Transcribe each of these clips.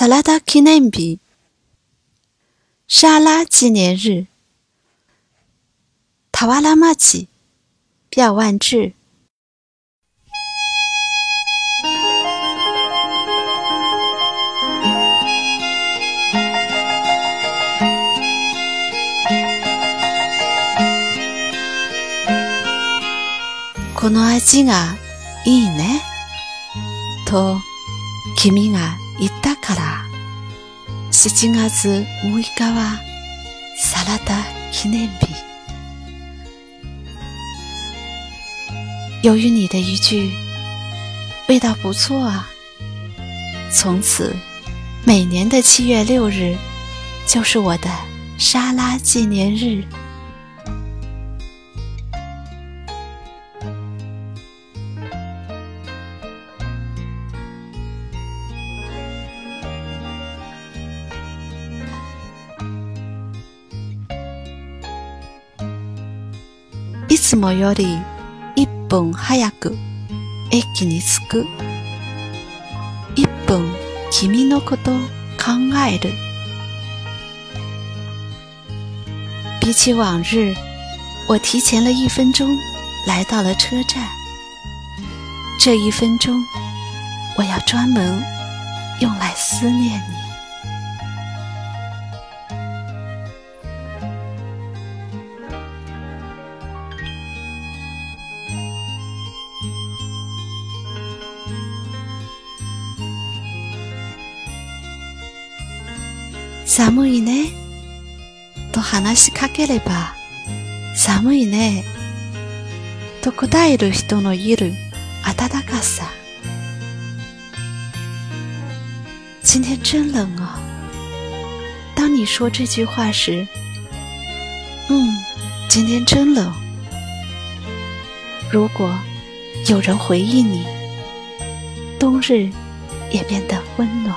サラダ記念日，沙拉纪念日。タワラマ奇，表万志。この味がいいね。と、君が言ったから、七月六日はサラダ記念日。由于你的一句“味道不错啊”，从此每年的七月六日就是我的沙拉纪念日。いつもより一分早く駅に着く。一分、君のこと考える。比起往日，我提前了一分钟来到了车站。这一分钟，我要专门用来思念你。“寒いね”と話しかければ、“寒いね”と答える人のいるあたたかさ。今天真冷啊！当你说这句话时，嗯，今天真冷。如果有人回应你，冬日也变得温暖。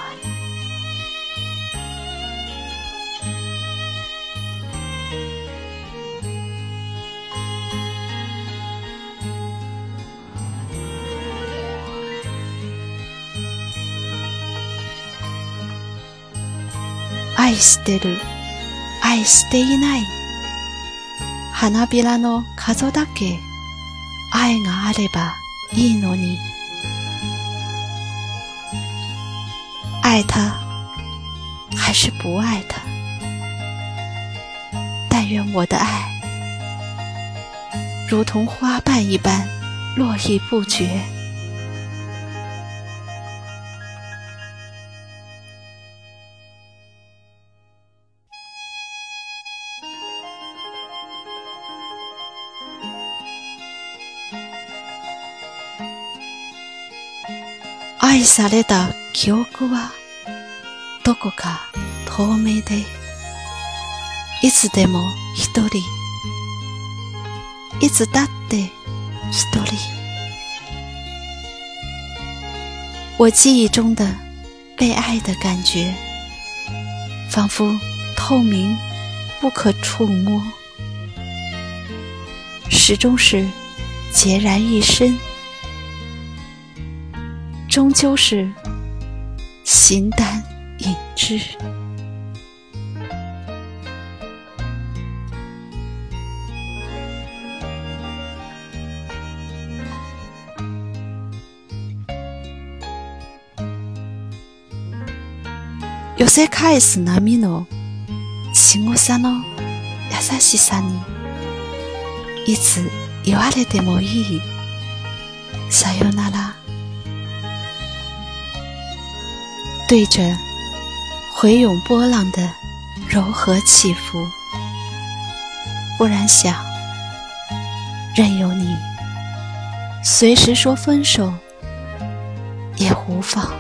爱してる、爱していない、花びらの数だけ愛があればいいのに。爱他还是不爱他？但愿我的爱如同花瓣一般，络绎不绝。れた的、憶は、どこか透明，つでも一人，だって一人。我记忆中的被爱的感觉，仿佛透明，不可触摸，始终是孑然一身。终究是形单影只。よせ返す波のしさの優しさに、いつ言われてもいいさよなら。对着回涌波浪的柔和起伏，忽然想，任由你随时说分手，也无妨。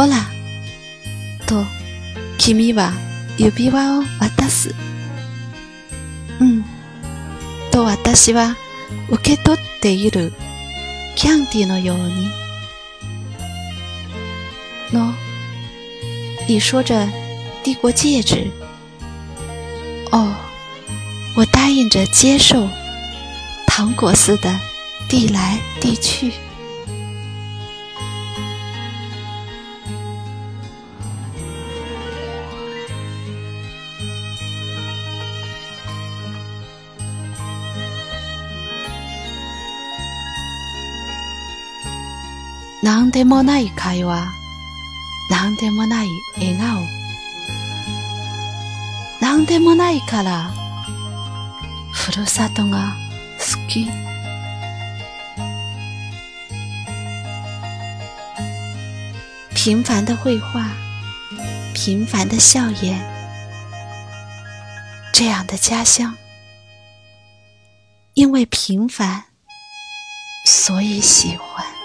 ほら」と君は指輪を渡す。うん」と私は受け取っているキャンディのようにの言说着递过戒指。哦，我答应着接受糖果似的递来递去。なんでもない会話、なんでもない笑顔、なんでもないから、ふるさとが好き。平凡的绘画，平凡的笑颜，这样的家乡，因为平凡，所以喜欢。